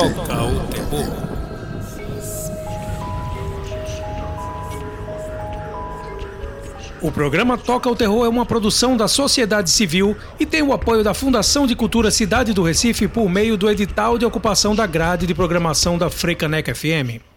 Toca o Terror. O programa Toca o Terror é uma produção da sociedade civil e tem o apoio da Fundação de Cultura Cidade do Recife por meio do edital de ocupação da grade de programação da Frecaneca FM.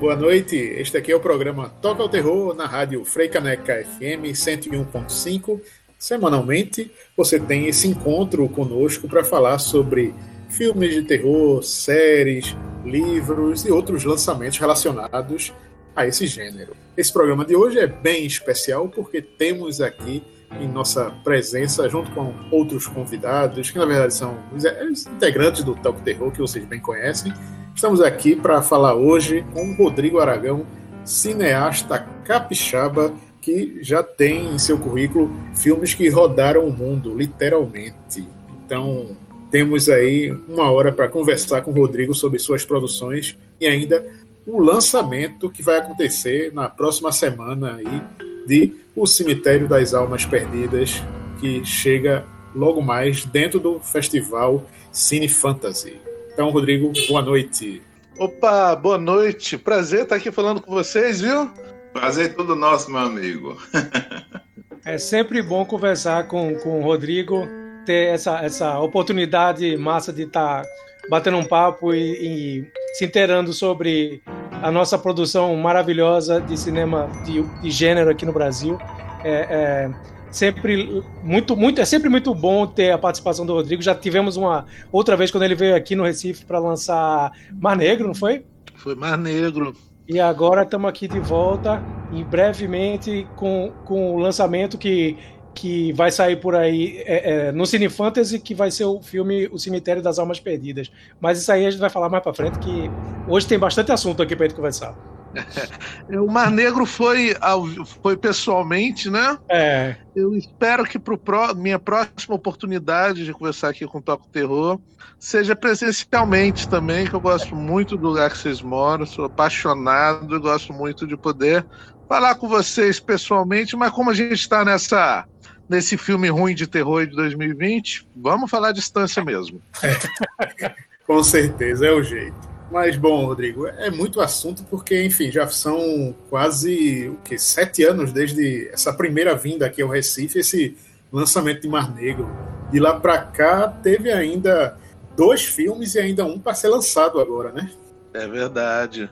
Boa noite, este aqui é o programa Toca o Terror na rádio Freicaneca FM 101.5 Semanalmente, você tem esse encontro conosco para falar sobre filmes de terror, séries, livros e outros lançamentos relacionados a esse gênero. Esse programa de hoje é bem especial porque temos aqui em nossa presença, junto com outros convidados, que na verdade são os integrantes do Talk Terror, que vocês bem conhecem. Estamos aqui para falar hoje com Rodrigo Aragão, cineasta capixaba que já tem em seu currículo filmes que rodaram o mundo, literalmente. Então, temos aí uma hora para conversar com o Rodrigo sobre suas produções e ainda o lançamento que vai acontecer na próxima semana aí de O Cemitério das Almas Perdidas, que chega logo mais dentro do festival Cine Fantasy. Então, Rodrigo, boa noite. Opa, boa noite. Prazer estar aqui falando com vocês, viu? Prazer tudo nosso, meu amigo. é sempre bom conversar com, com o Rodrigo, ter essa, essa oportunidade massa de estar tá batendo um papo e, e, se inteirando sobre a nossa produção maravilhosa de cinema de, de gênero aqui no Brasil. É, é, sempre muito, muito, é sempre muito bom ter a participação do Rodrigo. Já tivemos uma outra vez quando ele veio aqui no Recife para lançar Mar Negro, não foi? Foi Mar Negro. E agora estamos aqui de volta e brevemente com, com o lançamento que, que vai sair por aí é, é, no Cine Fantasy, que vai ser o filme O Cemitério das Almas Perdidas. Mas isso aí a gente vai falar mais para frente, que hoje tem bastante assunto aqui para gente conversar. O Mar Negro foi, foi pessoalmente, né? É. Eu espero que para minha próxima oportunidade de conversar aqui com o Toco Terror seja presencialmente também, que eu gosto muito do lugar que vocês moram, sou apaixonado e gosto muito de poder falar com vocês pessoalmente, mas como a gente está nessa nesse filme ruim de terror de 2020, vamos falar à distância mesmo. É. com certeza, é o jeito. Mas, bom, Rodrigo, é muito assunto porque, enfim, já são quase o que, sete anos desde essa primeira vinda aqui ao Recife, esse lançamento de Mar Negro. De lá para cá, teve ainda dois filmes e ainda um para ser lançado agora, né? É verdade.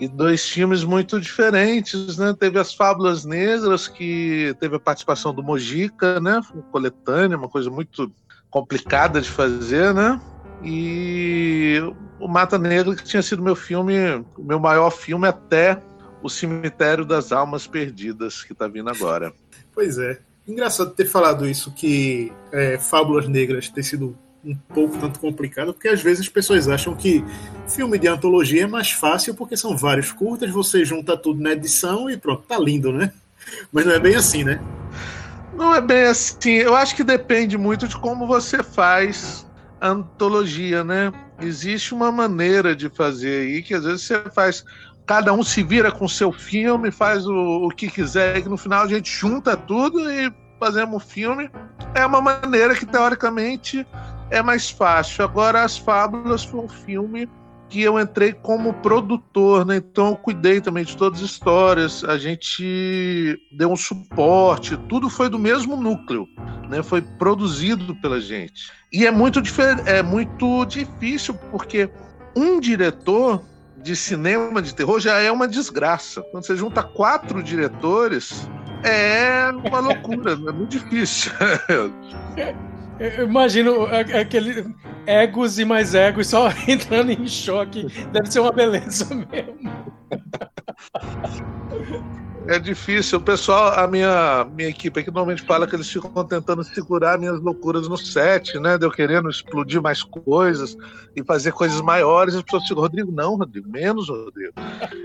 E dois filmes muito diferentes, né? Teve as Fábulas Negras, que teve a participação do Mojica, né? Coletânea, uma coisa muito complicada de fazer, né? E o Mata Negra, que tinha sido meu filme, o meu maior filme até o Cemitério das Almas Perdidas, que está vindo agora. Pois é. Engraçado ter falado isso, que é, Fábulas Negras ter sido um pouco tanto complicado, porque às vezes as pessoas acham que filme de antologia é mais fácil porque são vários curtas, você junta tudo na edição e pronto, tá lindo, né? Mas não é bem assim, né? Não é bem assim. Eu acho que depende muito de como você faz antologia, né? Existe uma maneira de fazer aí que às vezes você faz. Cada um se vira com seu filme, faz o, o que quiser, e no final a gente junta tudo e fazemos o filme. É uma maneira que, teoricamente, é mais fácil. Agora, As Fábulas foi um filme que eu entrei como produtor, né? Então eu cuidei também de todas as histórias, a gente deu um suporte, tudo foi do mesmo núcleo, né? Foi produzido pela gente. E é muito é muito difícil porque um diretor de cinema de terror já é uma desgraça. Quando você junta quatro diretores, é uma loucura, é muito difícil. Eu imagino aquele egos e mais egos só entrando em choque. Deve ser uma beleza mesmo. É difícil. O pessoal, a minha, minha equipe aqui normalmente fala que eles ficam tentando segurar minhas loucuras no set, né? De eu querendo explodir mais coisas e fazer coisas maiores. As pessoas ficam, Rodrigo, não, Rodrigo, menos, Rodrigo.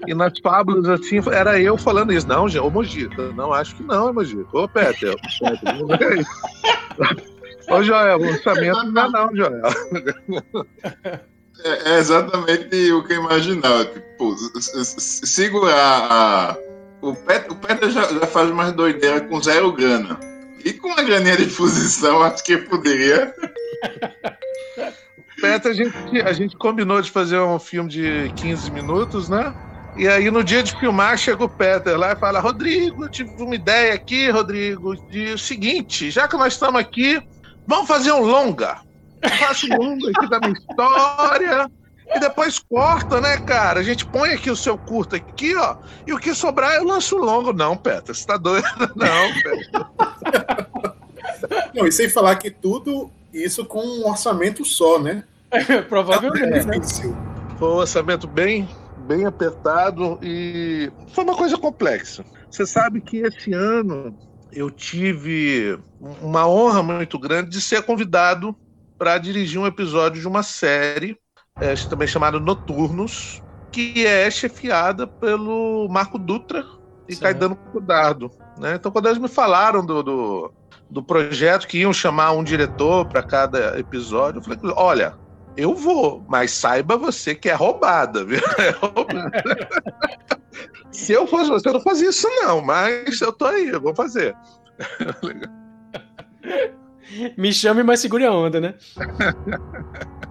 E nas fábulas, assim, era eu falando isso. Não, ô Mojica, não, acho que não, é Mojica. Ô, Peter, Peter não é isso. Ô, Joel, o lançamento não é não, Joel. É, é exatamente o que eu imaginava. Tipo, segurar a, o Peter, o Peter já, já, faz mais doideira com zero grana. E com a graninha de posição, acho que poderia. Peter, a gente, a gente combinou de fazer um filme de 15 minutos, né? E aí, no dia de filmar, chega o Peter lá e fala: Rodrigo, eu tive uma ideia aqui, Rodrigo, de o seguinte: já que nós estamos aqui, vamos fazer um longa. Eu faço um longa aqui da minha história. E depois corta, né, cara? A gente põe aqui o seu curto aqui, ó. E o que sobrar eu lanço longo. Não, Peter, você tá doido? Não, Peter. Não, e sem falar que tudo isso com um orçamento só, né? É, provavelmente. É, né? Foi um orçamento bem, bem apertado e foi uma coisa complexa. Você sabe que esse ano eu tive uma honra muito grande de ser convidado para dirigir um episódio de uma série é, também chamada Noturnos, que é chefiada pelo Marco Dutra e certo. Caetano Cuidado. Né? Então, quando eles me falaram do, do, do projeto, que iam chamar um diretor para cada episódio, eu falei: olha, eu vou, mas saiba você que é roubada, viu? É roubada. Se eu fosse você, eu não fazia isso, não, mas eu tô aí, eu vou fazer. Me chame, mas segure a onda, né?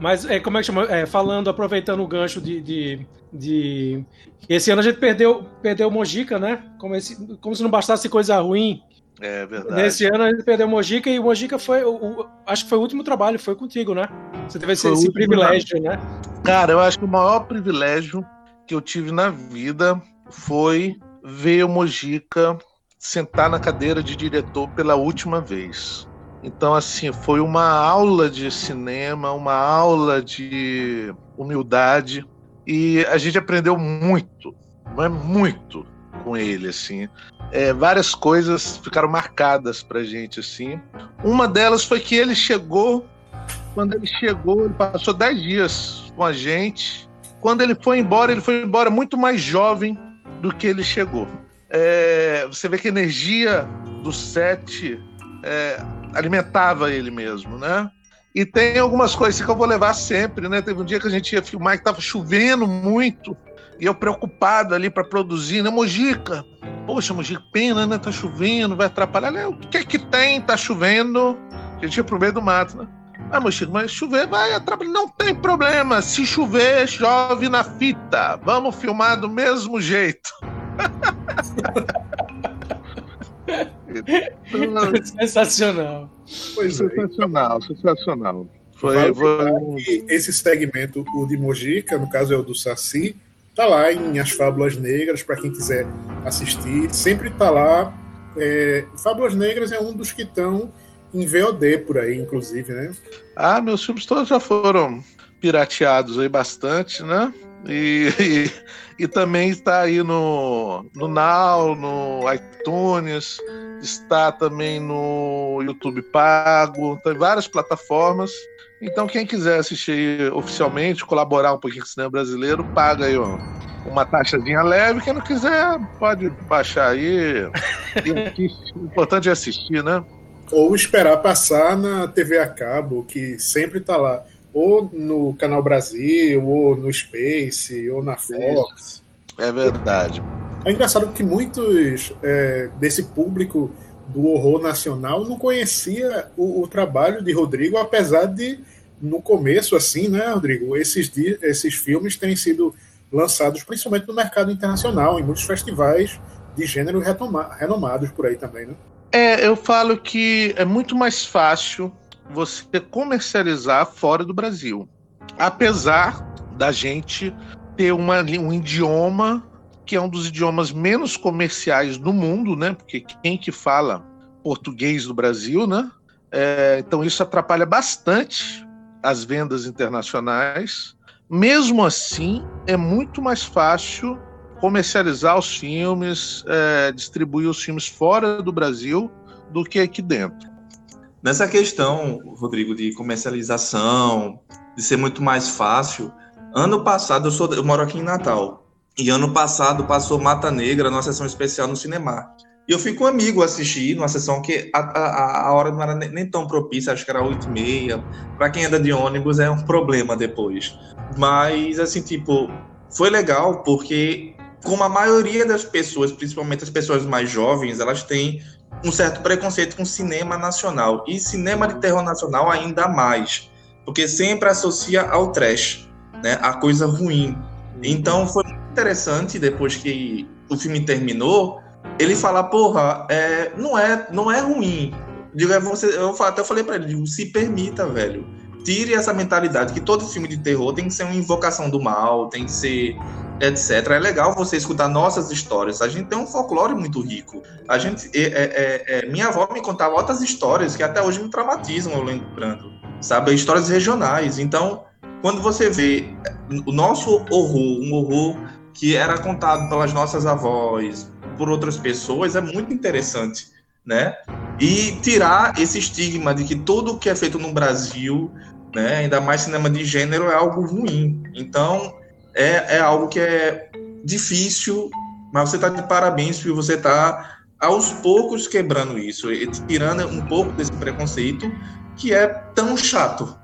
Mas é, como é que chama? É, falando, aproveitando o gancho de, de, de, Esse ano a gente perdeu, perdeu o Mojica, né? Como, esse, como se não bastasse coisa ruim. É verdade. Nesse ano a gente perdeu o Mojica e o Mojica foi. O, o, acho que foi o último trabalho, foi contigo, né? Você teve esse, esse privilégio, né? Cara, eu acho que o maior privilégio que eu tive na vida foi ver o Mojica sentar na cadeira de diretor pela última vez. Então, assim, foi uma aula de cinema, uma aula de humildade, e a gente aprendeu muito, mas muito com ele, assim. É, várias coisas ficaram marcadas pra gente, assim. Uma delas foi que ele chegou, quando ele chegou, ele passou dez dias com a gente. Quando ele foi embora, ele foi embora muito mais jovem do que ele chegou. É, você vê que a energia do set é, alimentava ele mesmo, né? E tem algumas coisas que eu vou levar sempre, né? Teve um dia que a gente ia filmar que tava chovendo muito, e eu preocupado ali para produzir, né? Mojica, poxa, Mojica, pena, né? Tá chovendo, vai atrapalhar. O que é que tem? Tá chovendo. A gente ia pro meio do mato, né? Ah, Mojica, mas chover vai atrapalhar. Não tem problema. Se chover, chove na fita. Vamos filmar do mesmo jeito. sensacional. Pois é. sensacional, sensacional. Foi, foi... Esse segmento, o de Mojica, no caso é o do Saci, tá lá em As Fábulas Negras, para quem quiser assistir. Sempre tá lá. É, Fábulas Negras é um dos que estão em VOD por aí, inclusive, né? Ah, meus filmes todos já foram pirateados aí bastante, né? E, e, e, também está aí no, no Now, no iTunes, está também no YouTube Pago, tem várias plataformas. Então, quem quiser assistir oficialmente, colaborar um pouquinho com o cinema brasileiro, paga aí ó, uma taxazinha leve. Quem não quiser, pode baixar aí. o importante é assistir, né? Ou esperar passar na TV a cabo, que sempre está lá ou no Canal Brasil, ou no Space, ou na Fox. É verdade. É engraçado que muitos é, desse público do horror nacional não conhecia o, o, trabalho de Rodrigo, apesar de, no começo, assim, né, Rodrigo, esses, esses filmes têm sido lançados principalmente no mercado internacional, em muitos festivais de gênero renomados por aí também, né? É, eu falo que é muito mais fácil você comercializar fora do Brasil. Apesar da gente ter uma, um idioma que é um dos idiomas menos comerciais do mundo, né? Porque quem que fala português no Brasil, né? É, então isso atrapalha bastante as vendas internacionais. Mesmo assim, é muito mais fácil comercializar os filmes, é, distribuir os filmes fora do Brasil do que aqui dentro. Nessa questão, Rodrigo, de comercialização, de ser muito mais fácil, ano passado eu, sou, eu moro aqui em Natal. E ano passado passou Mata Negra numa sessão especial no cinema. E eu fui com um amigo assistir numa sessão que a, a, a hora não era nem, tão propícia, acho que era 8 e meia. Para quem anda de ônibus é um problema depois. Mas, assim, tipo, foi legal porque como a maioria das pessoas, principalmente as pessoas mais jovens, elas têm um certo preconceito com cinema nacional. E cinema de terror nacional ainda mais, porque sempre associa ao trash, né, a coisa ruim. Então foi interessante, depois que o filme terminou, ele falar, porra, é, não, é, não é ruim. Digo, é você, eu até falei para ele, se permita, velho. Tire essa mentalidade que todo filme de terror tem que ser uma invocação do mal, tem que ser etc. É legal você escutar nossas histórias. A gente tem um folclore muito rico. A gente, é, é, é, minha avó me contava outras histórias que até hoje me traumatizam, eu lembrando, sabe? Histórias regionais. Então, quando você vê o nosso horror, um horror que era contado pelas nossas avós, por outras pessoas, é muito interessante, né? E tirar esse estigma de que tudo que é feito no Brasil, né, ainda mais cinema de gênero, é algo ruim. Então, é, é algo que é difícil, mas você está de parabéns porque você está aos poucos quebrando isso, tirando um pouco desse preconceito que é tão chato.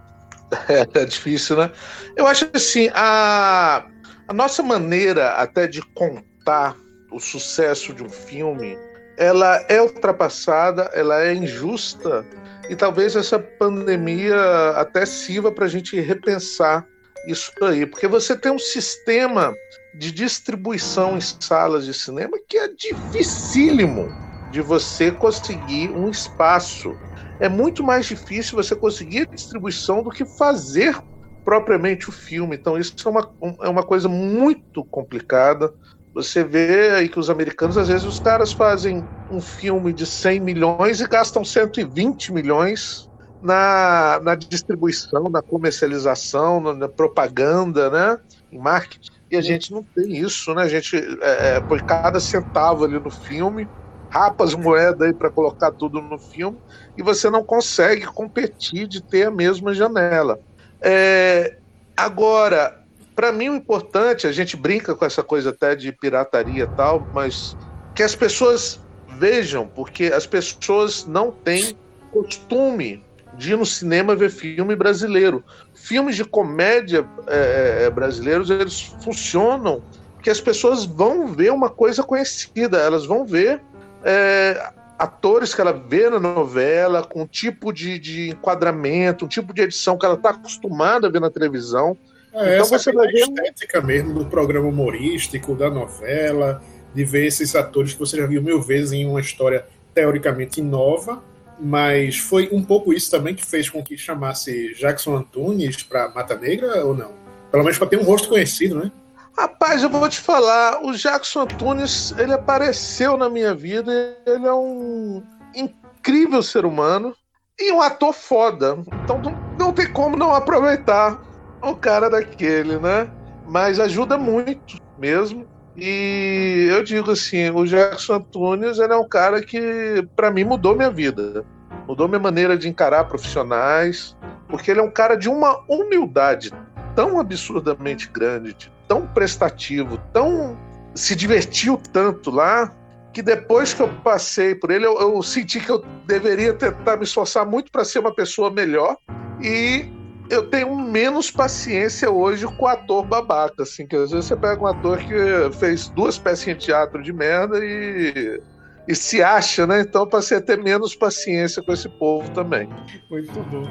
É, é difícil, né? Eu acho assim, a, a nossa maneira até de contar o sucesso de um filme, ela é ultrapassada, ela é injusta e talvez essa pandemia até sirva para a gente repensar isso aí, porque você tem um sistema de distribuição em salas de cinema que é dificílimo de você conseguir um espaço. É muito mais difícil você conseguir a distribuição do que fazer propriamente o filme. Então, isso é uma, é uma coisa muito complicada. Você vê aí que os americanos, às vezes, os caras fazem um filme de 100 milhões e gastam 120 milhões na, na distribuição, na comercialização, na, na, propaganda, né? Em marketing. E a gente não tem isso, né? A gente é, é põe cada centavo ali no filme, rapa as moedas aí para colocar tudo no filme, e você não consegue competir de ter a mesma janela. É, agora, para mim o importante, a gente brinca com essa coisa até de pirataria e tal, mas que as pessoas vejam, porque as pessoas não têm costume de ir no cinema ver filme brasileiro. Filmes de comédia é, é, brasileiros, eles funcionam que as pessoas vão ver uma coisa conhecida, elas vão ver é, atores que ela vê na novela, com um tipo de, de enquadramento, um tipo de edição que ela está acostumada a ver na televisão. É, então você vai ver estética mesmo do programa humorístico, da novela, de ver esses atores que você já viu mil vezes em uma história teoricamente nova mas foi um pouco isso também que fez com que chamasse Jackson Antunes para Mata Negra ou não? Pelo menos para ter um rosto conhecido, né? Rapaz, eu vou te falar, o Jackson Antunes, ele apareceu na minha vida, ele é um incrível ser humano e um ator foda. Então não, não tem como não aproveitar um cara daquele, né? Mas ajuda muito mesmo. E eu digo assim, o Jackson Antunes ele é um cara que, para mim, mudou minha vida. Mudou minha maneira de encarar profissionais, porque ele é um cara de uma humildade tão absurdamente grande, tão prestativo, tão. se divertiu tanto lá, que depois que eu passei por ele, eu, eu senti que eu deveria tentar me esforçar muito para ser uma pessoa melhor. E eu tenho menos paciência hoje com o ator babaca, assim, que às vezes você pega um ator que fez duas pecinhas de teatro de merda e, e se acha, né? Então passei a ter menos paciência com esse povo também. Muito bom.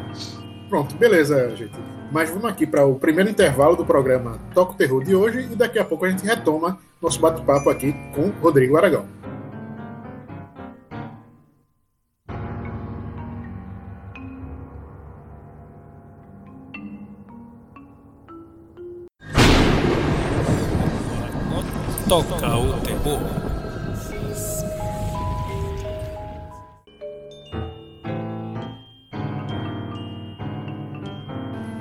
Pronto, beleza, gente. Mas vamos aqui para o primeiro intervalo do programa Toco Terror de hoje e daqui a pouco a gente retoma nosso bate-papo aqui com Rodrigo Aragão.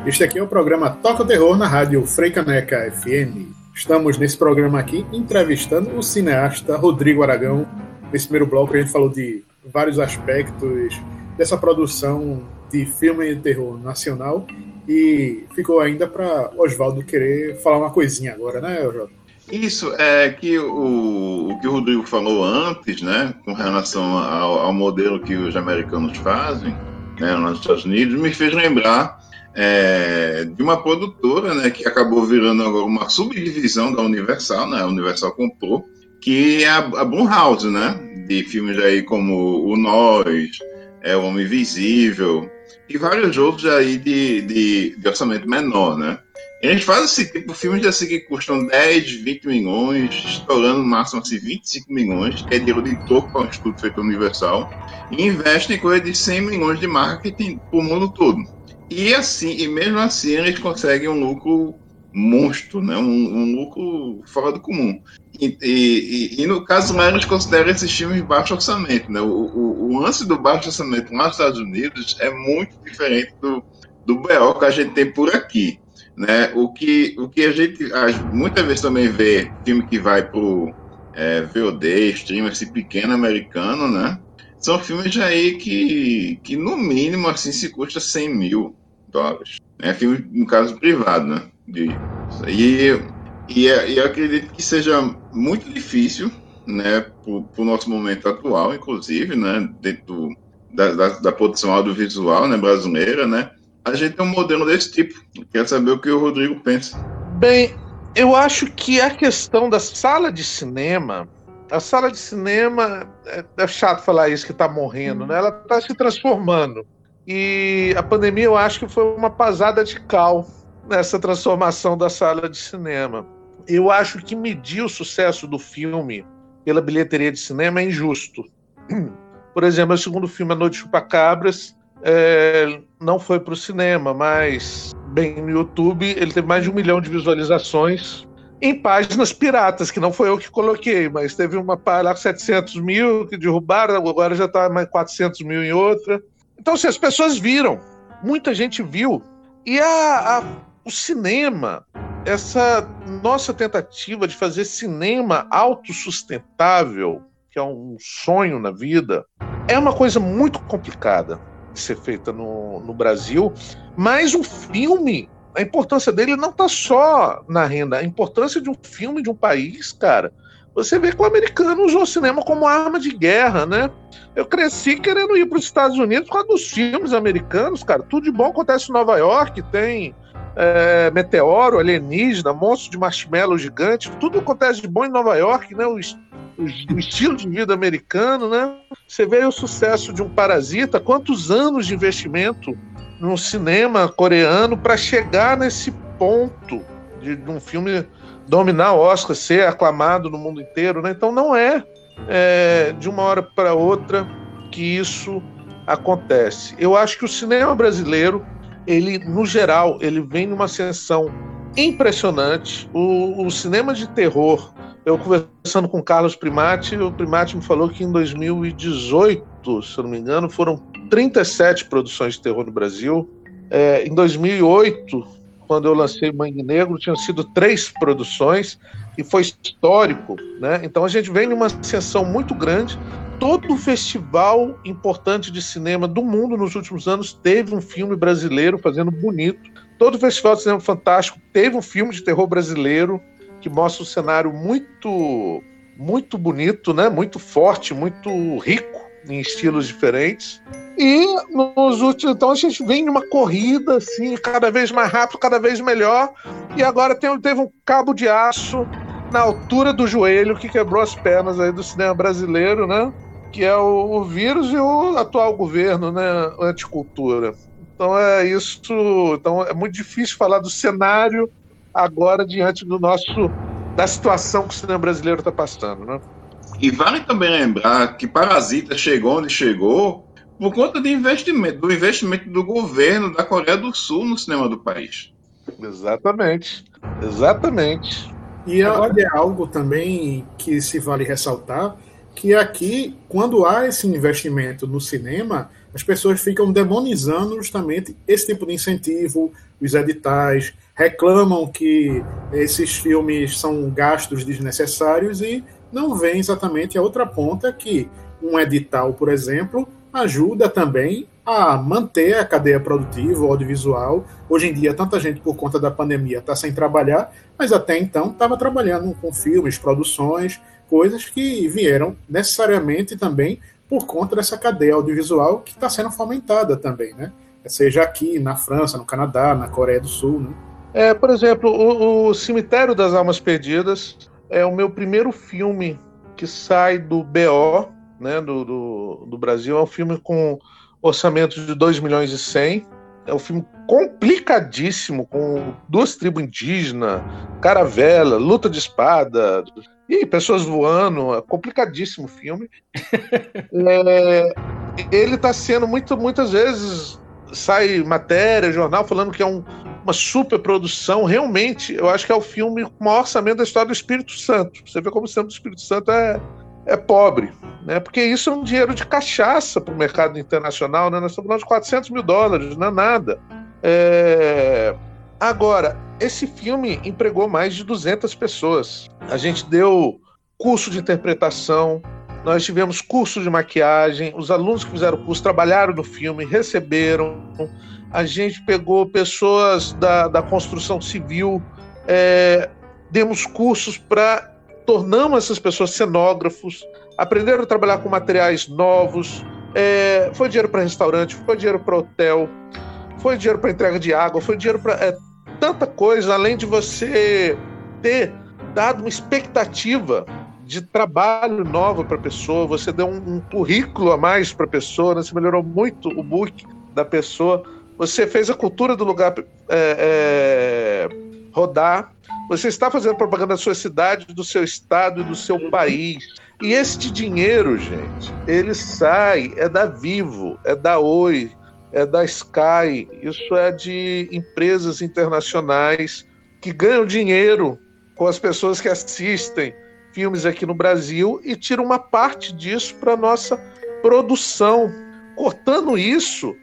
Este aqui é o programa Toca o Terror na rádio Freicaneca FM. Estamos nesse programa aqui entrevistando o cineasta Rodrigo Aragão. Nesse primeiro bloco a gente falou de vários aspectos dessa produção de filme de terror nacional e ficou ainda para Oswaldo querer falar uma coisinha agora, né, Oswaldo? Isso, é que o, o que o Rodrigo falou antes, né, com relação ao, ao modelo que os americanos fazem, né, nos Estados Unidos, me fez lembrar é, de uma produtora, né, que acabou virando agora uma subdivisão da Universal, né, a Universal comprou, que é a, a Blumhouse, né, de filmes aí como O Nós, é, O Homem Invisível, e vários outros aí de, de, de orçamento menor, né. Eles fazem esse tipo de filmes assim que custam 10, 20 milhões, estourando no máximo assim, 25 milhões, que é dinheiro de topo para um estudo feito universal, e investem em coisa de 100 milhões de marketing para o mundo todo. E assim, e mesmo assim eles conseguem um lucro monstro, né? um, um lucro fora do comum. E, e, e, no caso lá eles consideram esses filmes de baixo orçamento. Né? O, o, o lance do baixo orçamento nos Estados Unidos é muito diferente do, do BO que a gente tem por aqui. Né? O, que, o que a gente muitas vezes também vê filme que vai pro é, VOD, stream, esse pequeno americano, né? São filmes aí que, que no mínimo assim se custa 100 mil dólares. É filme, no caso, privado, né? De, e, e, e eu acredito que seja muito difícil, né, para o nosso momento atual, inclusive, né, dentro da, da, da produção audiovisual né, brasileira, né, a gente tem um modelo desse tipo. Quero saber o que o Rodrigo pensa. Bem, eu acho que a questão da sala de cinema, a sala de cinema, é, é chato falar isso que está morrendo, né? Ela está se transformando. E a pandemia eu acho que foi uma pasada de cal nessa transformação da sala de cinema. Eu acho que medir o sucesso do filme pela bilheteria de cinema é injusto. Por exemplo, o segundo filme, A Noite Chupacabras, é, não foi para o cinema, mas, bem, no YouTube ele teve mais de um milhão de visualizações em páginas piratas, que não foi eu que coloquei, mas teve uma lá com 700 mil que derrubaram, agora já está mais 400 mil em outra. Então, se assim, as pessoas viram, muita gente viu, e a, a, o cinema, essa nossa tentativa de fazer cinema autossustentável, que é um sonho na vida, é uma coisa muito complicada de ser feita no, no Brasil, mas um filme, a importância dele não está só na renda, a importância de um filme de um país, cara. Você vê que o americano usou o cinema como arma de guerra, né? Eu cresci querendo ir para os Estados Unidos por causa dos filmes americanos, cara. Tudo de bom acontece em Nova York, tem é, meteoro, alienígena, monstro de marshmallow gigante, tudo acontece de bom em Nova York, né? O, o, estilo de vida americano, né? Você vê o sucesso de um Parasita, quantos anos de investimento no cinema coreano para chegar nesse ponto de, de, um filme dominar o Oscar, ser aclamado no mundo inteiro, né? Então não é, é de uma hora para outra que isso acontece. Eu acho que o cinema brasileiro ele, no geral, ele vem numa ascensão impressionante. O, o, cinema de terror, eu conversando com o Carlos Primati, o Primati me falou que em 2018, se eu não me engano, foram 37 produções de terror no Brasil. É, em 2008, quando eu lancei Mangue Negro, tinham sido três produções e foi histórico. Né? Então a gente vem numa ascensão muito grande todo festival importante de cinema do mundo nos últimos anos teve um filme brasileiro fazendo bonito. Todo festival de cinema fantástico teve um filme de terror brasileiro que mostra um cenário muito muito bonito, né? Muito forte, muito rico em estilos diferentes. E nos últimos, então a gente vem numa corrida assim, cada vez mais rápido, cada vez melhor. E agora tem, teve um cabo de aço na altura do joelho que quebrou as pernas aí do cinema brasileiro, né? que é o, o vírus e o atual governo, né, anticultura. Então é isso. Então é muito difícil falar do cenário agora diante do nosso da situação que o cinema brasileiro está passando, né? E vale também lembrar que Parasita chegou onde chegou por conta de investimento, do investimento do governo da Coreia do Sul no cinema do país. Exatamente, exatamente. E Agora... é algo também que se vale ressaltar que aqui, quando há esse investimento no cinema, as pessoas ficam demonizando justamente esse tipo de incentivo, os editais, reclamam que esses filmes são gastos desnecessários e não vem exatamente a outra ponta que um edital, por exemplo, ajuda também a manter a cadeia produtiva, audiovisual. Hoje em dia, tanta gente, por conta da pandemia, está sem trabalhar, mas até então estava trabalhando com filmes, produções, coisas que vieram necessariamente também por conta dessa cadeia audiovisual que está sendo fomentada também, né? seja aqui na França, no Canadá, na Coreia do Sul, né? É, por exemplo, o, o Cemitério das Almas Perdidas é o meu primeiro filme que sai do BO, né, do, do, do Brasil. É um filme com orçamento de 2 milhões e 100. É um filme complicadíssimo, com duas tribos indígenas, caravela, luta de espada, e pessoas voando. É complicadíssimo o filme. é, ele está sendo muito, muitas vezes sai matéria, jornal falando que é um, uma super produção. Realmente, eu acho que é o filme com maior orçamento da história do Espírito Santo. Você vê como o centro do Espírito Santo é, é pobre, né? Porque isso é um dinheiro de cachaça para o mercado internacional, né? Nós estamos falando de 400 mil dólares, não é nada. É... Agora, esse filme empregou mais de 200 pessoas. A gente deu curso de interpretação, nós tivemos curso de maquiagem, os alunos que fizeram o curso trabalharam no filme, receberam. A gente pegou pessoas da, da construção civil, é, demos cursos para tornamos essas pessoas cenógrafos, aprenderam a trabalhar com materiais novos. É, foi dinheiro para restaurante, foi dinheiro para hotel, foi dinheiro para entrega de água, foi dinheiro para é, tanta coisa, além de você ter dado uma expectativa de trabalho nova para a pessoa, você deu um, um currículo a mais para a pessoa, né? você melhorou muito o book da pessoa, você fez a cultura do lugar é, é, rodar, você está fazendo propaganda da sua cidade, do seu estado e do seu país. E este dinheiro, gente, ele sai, é da Vivo, é da Oi, é da Sky, isso é de empresas internacionais que ganham dinheiro com as pessoas que assistem filmes aqui no Brasil e tira uma parte disso para nossa produção. Cortando isso,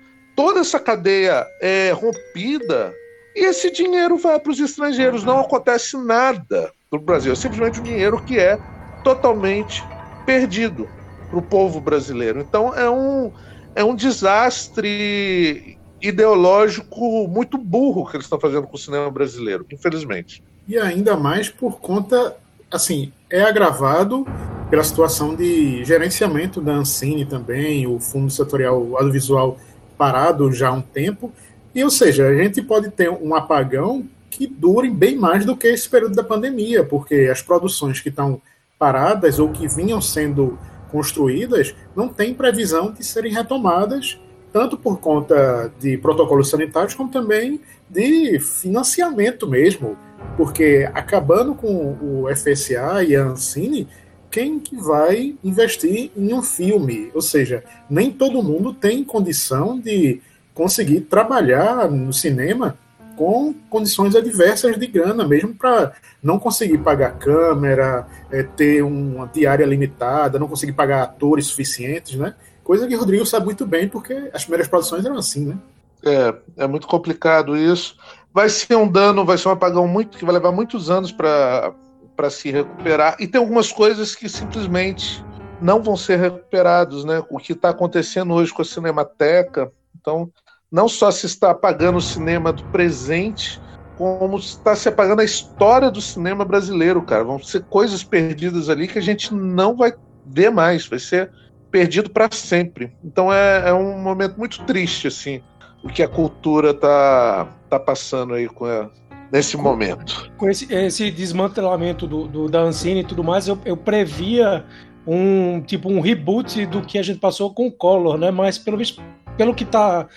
toda essa cadeia é rompida e esse dinheiro vai para os estrangeiros. Não acontece nada no Brasil. É simplesmente um dinheiro que é totalmente perdido para o povo brasileiro. Então é um, é um desastre ideológico muito burro que eles estão fazendo com o cinema brasileiro, infelizmente. E ainda mais por conta assim, é agravado pela situação de gerenciamento da Ancine também, o Fundo Setorial Audiovisual parado já há um tempo. E, ou seja, a gente pode ter um apagão que dure bem mais do que esse período da pandemia, porque as produções que estão paradas ou que vinham sendo construídas não têm previsão de serem retomadas, tanto por conta de protocolos sanitários, como também de financiamento mesmo porque acabando com o FSA e a Ancine, quem que vai investir em um filme? Ou seja, nem todo mundo tem condição de conseguir trabalhar no cinema com condições adversas de grana, mesmo para não conseguir pagar câmera, é, ter uma diária limitada, não conseguir pagar atores suficientes, né? Coisa que o Rodrigo sabe muito bem, porque as primeiras produções eram assim, né? É, é muito complicado isso vai ser um dano, vai ser um apagão muito que vai levar muitos anos para se recuperar. E tem algumas coisas que simplesmente não vão ser recuperados, né? O que está acontecendo hoje com a Cinemateca, então não só se está apagando o cinema do presente, como está se apagando a história do cinema brasileiro, cara. Vão ser coisas perdidas ali que a gente não vai ver mais, vai ser perdido para sempre. Então é, é um momento muito triste, assim o que a cultura está tá passando aí com a, nesse com, momento. Com esse, esse desmantelamento do, do, da Ancine e tudo mais, eu, eu previa um tipo um reboot do que a gente passou com o Collor, né? Mas pelo visto, pelo que está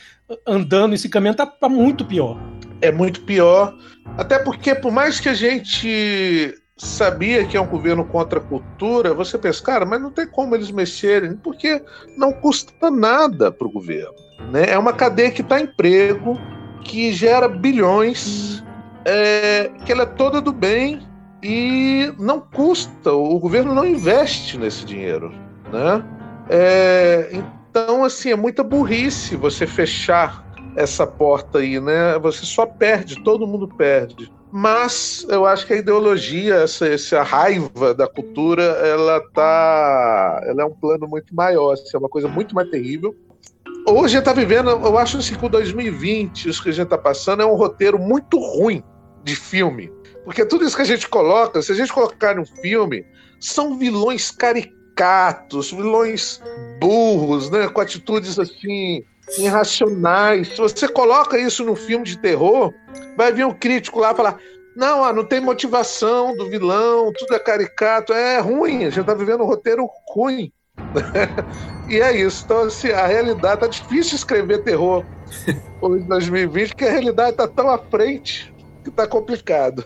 andando esse caminho, tá, tá muito pior. É muito pior, até porque por mais que a gente sabia que é um governo contra a cultura, você pensa, cara, mas não tem como eles mexerem, porque não custa nada para o governo. Né? É uma cadeia que dá emprego, que gera bilhões, é, que ela é toda do bem e não custa, o governo não investe nesse dinheiro. Né? É, então, assim, é muita burrice você fechar essa porta aí, né? Você só perde, todo mundo perde. Mas eu acho que a ideologia, essa, essa raiva da cultura, ela tá, ela é um plano muito maior, assim, é uma coisa muito mais terrível hoje a gente está vivendo, eu acho assim, o 2020, isso que a gente está passando, é um roteiro muito ruim de filme. Porque tudo isso que a gente coloca, se a gente colocar um filme, são vilões caricatos, vilões burros, né? Com atitudes assim, irracionais. Se você coloca isso no filme de terror, vai vir um crítico lá falar: não, ah, não tem motivação do vilão, tudo é caricato, é ruim, a gente tá vivendo um roteiro ruim. e é isso. Então, assim, a realidade tá difícil escrever terror em 2020, porque a realidade tá tão à frente que tá complicado.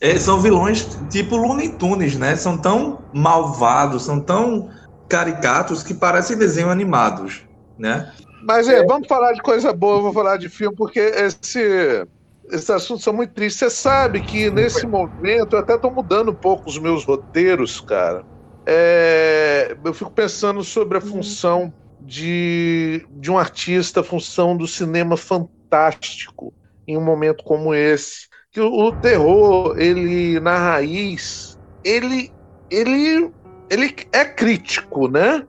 É, são vilões tipo Looney Tunes, né? São tão malvados, são tão caricatos que parecem desenhos animados, né? Mas é, vamos falar de coisa boa, vou falar de filme, porque esse, esses assuntos são muito tristes. Você sabe que nesse momento eu até estou mudando um pouco os meus roteiros, cara. É, eu fico pensando sobre a função de, de um artista, a função do cinema fantástico em um momento como esse. Que o, o terror, ele, na raiz, ele, ele, ele é crítico, né?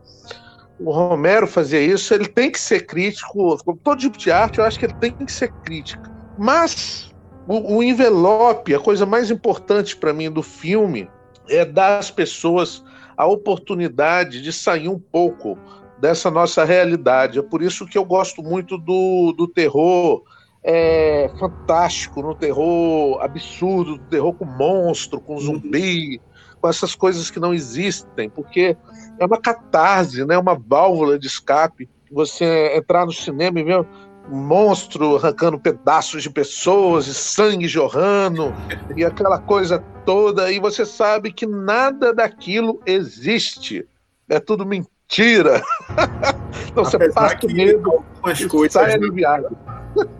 o Romero fazia isso, ele tem que ser crítico, todo tipo de arte, eu acho que ele tem que ser crítico. Mas o, o envelope, a coisa mais importante para mim do filme é dar às pessoas a oportunidade de sair um pouco dessa nossa realidade. É por isso que eu gosto muito do, do terror é, fantástico, no terror absurdo, do terror com monstro, com zumbi, com essas coisas que não existem, porque é uma catarse, né? uma válvula de escape. Você entrar no cinema e ver um monstro arrancando pedaços de pessoas e sangue jorrando e aquela coisa toda, e você sabe que nada daquilo existe. É tudo mentira. então você passa medo algumas coisas, sai aliviado.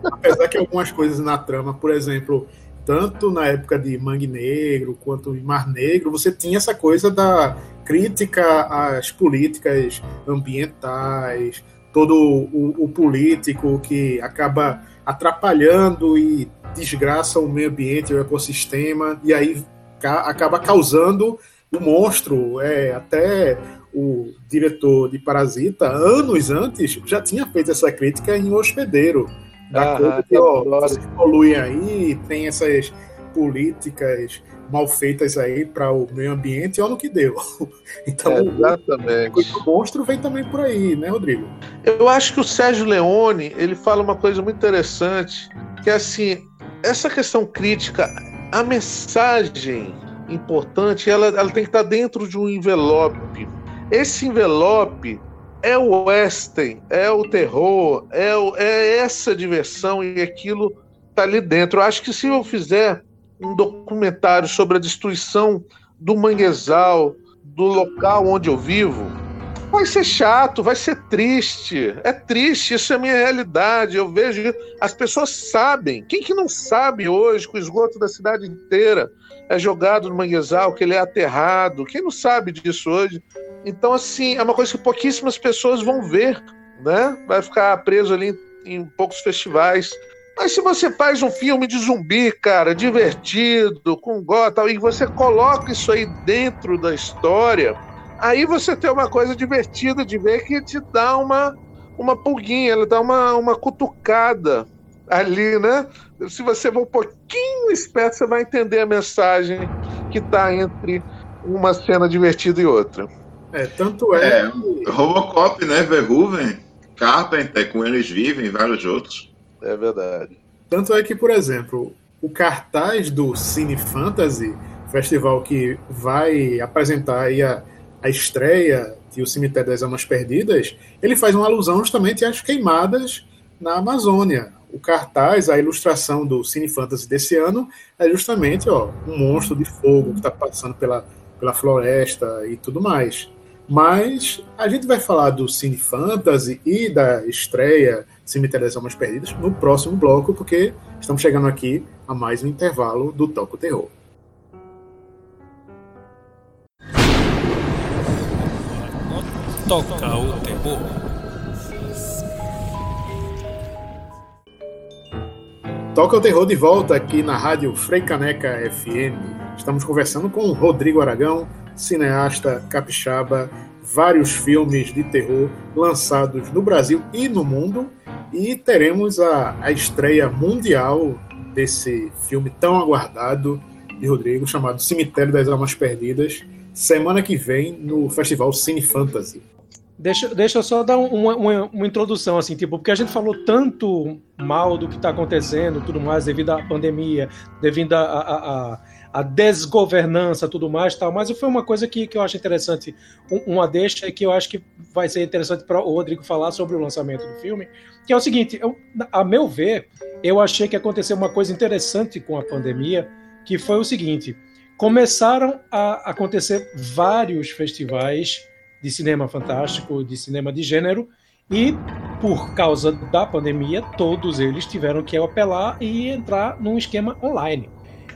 Apesar que algumas coisas na trama, por exemplo, tanto na época de Mangue Negro quanto em Mar Negro, você tinha essa coisa da crítica às políticas ambientais, todo o, o político que acaba atrapalhando e desgraça o meio ambiente, o ecossistema, e aí ca acaba causando o um monstro. É, até o diretor de Parasita, anos antes, já tinha feito essa crítica em Hospedeiro da ah, coisa que, ó, vocês poluem aí, tem essas políticas mal feitas aí para o meio ambiente, olha no que deu. Então, exatamente. o monstro vem também por aí, né, Rodrigo? Eu acho que o Sérgio Leone, ele fala uma coisa muito interessante, que é assim, essa questão crítica, a mensagem importante, ela, ela tem que estar dentro de um envelope. Esse envelope é o western, é o terror, é, o, é essa diversão e aquilo tá ali dentro. Eu acho que se eu fizer um documentário sobre a destruição do manguezal, do local onde eu vivo, vai ser chato, vai ser triste. É triste, isso é a minha realidade. Eu vejo, as pessoas sabem. Quem que não sabe hoje que o esgoto da cidade inteira é jogado no manguezal, que ele é aterrado? Quem não sabe disso hoje? Então, assim, é uma coisa que pouquíssimas pessoas vão ver, né? Vai ficar preso ali em, em poucos festivais. Mas se você faz um filme de zumbi, cara, divertido, com gota, e você coloca isso aí dentro da história, aí você tem uma coisa divertida de ver que te dá uma, uma pulguinha, ela dá uma, uma cutucada ali, né? Se você for um pouquinho esperto, você vai entender a mensagem que está entre uma cena divertida e outra. É, tanto é. é Robocop, né? Verhoeven, Carpenter, com eles vivem, vários outros. É verdade. Tanto é que, por exemplo, o cartaz do Cine Fantasy, festival que vai apresentar aí a, a estreia de O Cemitério das Almas Perdidas, ele faz uma alusão justamente às queimadas na Amazônia. O cartaz, a ilustração do Cine Fantasy desse ano é justamente ó, um monstro de fogo que está passando pela, pela floresta e tudo mais. Mas a gente vai falar do Cine Fantasy e da estreia Cemitério das Almas Perdidas no próximo bloco, porque estamos chegando aqui a mais um intervalo do Toco Terror. Toca o terror. Toca o Terror de volta aqui na Rádio Freicaneca FM. Estamos conversando com o Rodrigo Aragão, cineasta capixaba, vários filmes de terror lançados no Brasil e no mundo. E teremos a, a estreia mundial desse filme tão aguardado de Rodrigo, chamado Cemitério das Almas Perdidas, semana que vem no Festival Cine Fantasy. Deixa, deixa eu só dar uma, uma, uma, introdução, assim, tipo, porque a gente falou tanto mal do que está acontecendo, tudo mais, devido à pandemia, devido à a, a, a, desgovernança, tudo mais, tal, mas foi uma coisa que, que eu acho interessante, uma deixa que eu acho que vai ser interessante para o Rodrigo falar sobre o lançamento do filme, que é o seguinte, eu, a meu ver, eu achei que aconteceu uma coisa interessante com a pandemia, que foi o seguinte, começaram a acontecer vários festivais de cinema fantástico, de cinema de gênero, e por causa da pandemia, todos eles tiveram que apelar e entrar num esquema online.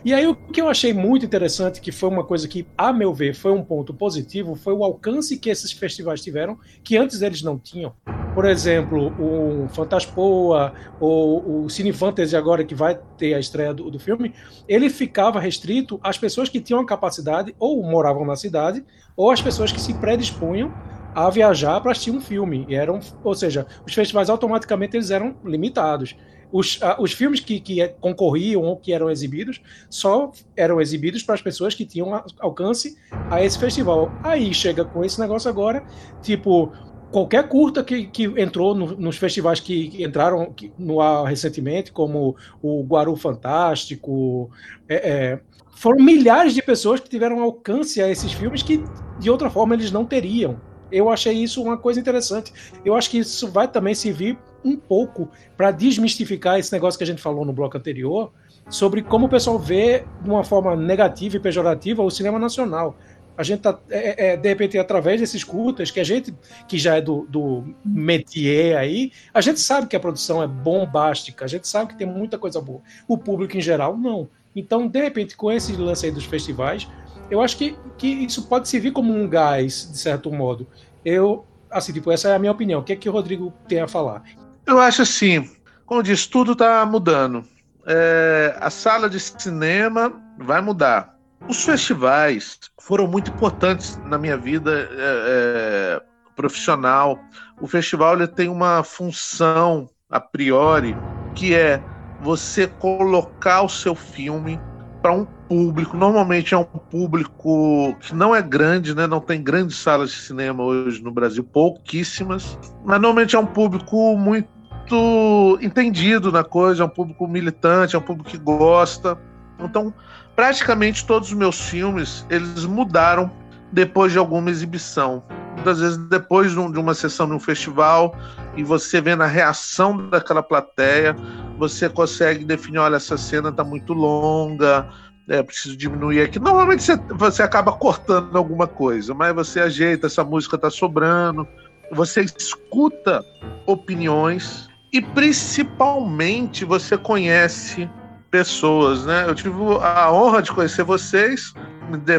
E aí o que eu achei muito interessante, que foi uma coisa que, a meu ver, foi um ponto positivo, foi o alcance que esses festivais tiveram, que antes eles não tinham. Por exemplo, o Fantaspoa, ou o Cine Fantasy agora, que vai ter a estreia do, do filme, ele ficava restrito às pessoas que tinham a capacidade, ou moravam na cidade, ou às pessoas que se predispunham a viajar para assistir um filme. E eram, ou seja, os festivais automaticamente eles eram limitados os, uh, os filmes que, que concorriam ou que eram exibidos só eram exibidos para as pessoas que tinham alcance a esse festival. Aí chega com esse negócio agora, tipo, qualquer curta que, que entrou no, nos festivais que, que entraram no ar recentemente, como o Guaru Fantástico, é, é, foram milhares de pessoas que tiveram alcance a esses filmes que de outra forma eles não teriam. Eu achei isso uma coisa interessante. Eu acho que isso vai também servir um pouco para desmistificar esse negócio que a gente falou no bloco anterior sobre como o pessoal vê de uma forma negativa e pejorativa o cinema nacional. A gente tá, é, é, de repente, através desses curtas, que a gente, que já é do, do métier aí, a gente sabe que a produção é bombástica, a gente sabe que tem muita coisa boa. O público em geral, não. Então, de repente, com esse lance aí dos festivais, eu acho que, que isso pode servir como um gás, de certo modo. Eu, assim, tipo, essa é a minha opinião. O que é que o Rodrigo tem a falar? Eu acho assim, como diz, tudo está mudando. É, a sala de cinema vai mudar. Os festivais foram muito importantes na minha vida é, é, profissional. O festival ele tem uma função a priori que é você colocar o seu filme para um público. Normalmente é um público que não é grande, né? Não tem grandes salas de cinema hoje no Brasil, pouquíssimas. Mas normalmente é um público muito entendido na coisa, é um público militante, é um público que gosta. Então, praticamente todos os meus filmes eles mudaram depois de alguma exibição. Muitas vezes depois de uma sessão de um festival e você vendo a reação daquela plateia, você consegue definir, olha, essa cena está muito longa, é, preciso diminuir aqui. Normalmente você, você acaba cortando alguma coisa, mas você ajeita, essa música está sobrando, você escuta opiniões e principalmente você conhece pessoas, né? Eu tive a honra de conhecer vocês,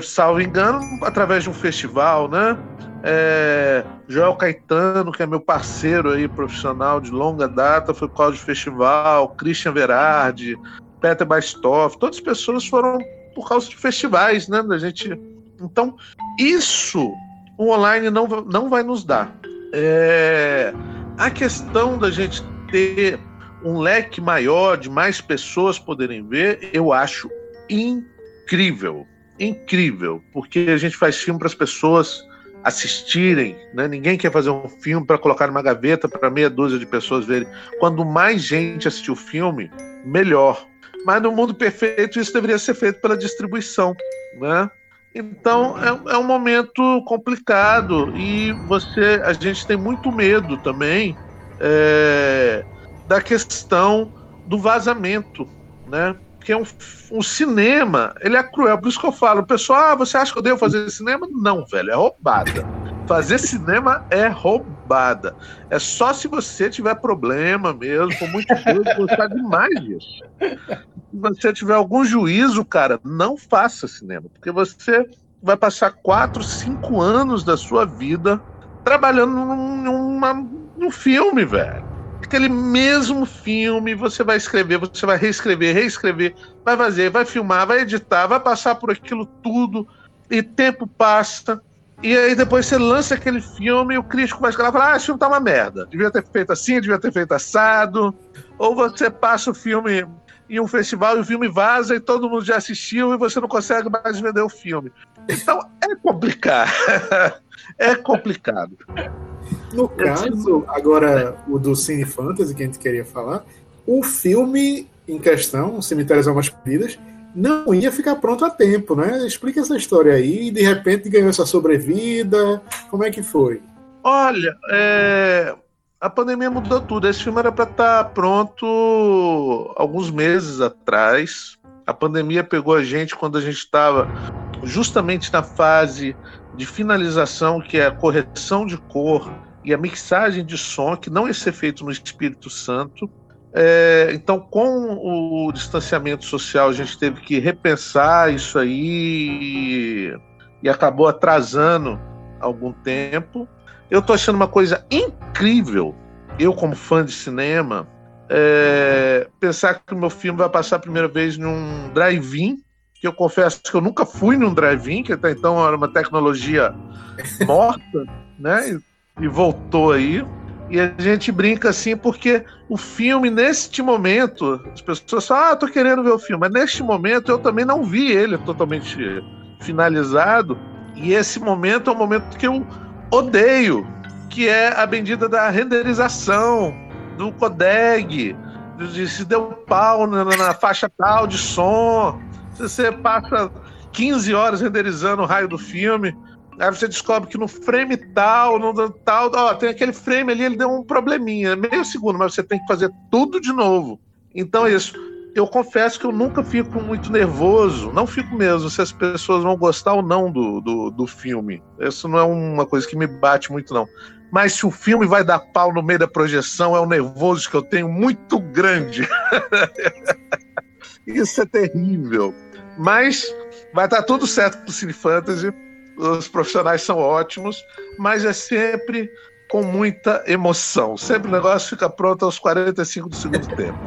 salvo engano, através de um festival, né? É, Joel Caetano, que é meu parceiro aí, profissional de longa data, foi por causa do festival, Christian Verardi, Peter Bastoff, todas as pessoas foram por causa de festivais, né? Da gente. Então, isso o online não, não vai nos dar. É, a questão da gente ter um leque maior de mais pessoas poderem ver, eu acho incrível. Incrível, porque a gente faz filme para as pessoas assistirem, né? Ninguém quer fazer um filme para colocar numa gaveta para meia dúzia de pessoas verem. Quando mais gente assistir o filme, melhor. Mas no mundo perfeito isso deveria ser feito pela distribuição, né? Então é, é um momento complicado e você, a gente tem muito medo também é, da questão do vazamento, né? Porque é um, um, cinema, ele é cruel. Por isso que eu falo, pessoal, ah, você acha que eu devo fazer cinema? Não, velho, é roubada. Fazer cinema é roubada. É só se você tiver problema mesmo, com muito doido, gostar demais disso. Se você tiver algum juízo, cara, não faça cinema, porque você vai passar quatro, cinco anos da sua vida trabalhando num, numa, num filme, velho aquele mesmo filme, você vai escrever, você vai reescrever, reescrever, vai fazer, vai filmar, vai editar, vai passar por aquilo tudo, e tempo passa, e aí depois você lança aquele filme e o crítico vai escrever e ah, esse filme tá uma merda, devia ter feito assim, devia ter feito assado, ou você passa o filme em um festival e o filme vaza e todo mundo já assistiu e você não consegue mais vender o filme. Então é complicado. é complicado. No caso, agora o do Cine Fantasy que a gente queria falar, o filme em questão, Cemitérios Almas Perdidas, não ia ficar pronto a tempo, né? Explica essa história aí, de repente ganhou essa sobrevida, como é que foi? Olha, é... a pandemia mudou tudo. Esse filme era para estar tá pronto alguns meses atrás. A pandemia pegou a gente quando a gente estava justamente na fase de finalização, que é a correção de cor e a mixagem de som, que não ia ser feito no Espírito Santo. É, então, com o distanciamento social, a gente teve que repensar isso aí e, acabou atrasando algum tempo. Eu estou achando uma coisa incrível, eu como fã de cinema, é, pensar que o meu filme vai passar a primeira vez num drive-in, que eu confesso que eu nunca fui num drive-in, que até então era uma tecnologia morta, né? E, e voltou aí. E a gente brinca assim, porque o filme, neste momento, as pessoas falam, ah, tô querendo ver o filme, mas neste momento eu também não vi ele totalmente finalizado. E esse momento é um momento que eu odeio, que é a bendita da renderização, do codec, de se deu pau na, na faixa tal de som, você passa 15 horas renderizando o raio do filme, Aí você descobre que no frame tal, no tal, ó, tem aquele frame ali, ele deu um probleminha, meio segundo, mas você tem que fazer tudo de novo. Então é isso. Eu confesso que eu nunca fico muito nervoso, não fico mesmo se as pessoas vão gostar ou não do, do, do filme. Isso não é uma coisa que me bate muito, não. Mas se o filme vai dar pau no meio da projeção, é um nervoso que eu tenho muito grande. Isso é terrível. Mas vai estar tudo certo pro Cine Fantasy os profissionais são ótimos, mas é sempre com muita emoção. Sempre o negócio fica pronto aos 45 do segundo tempo.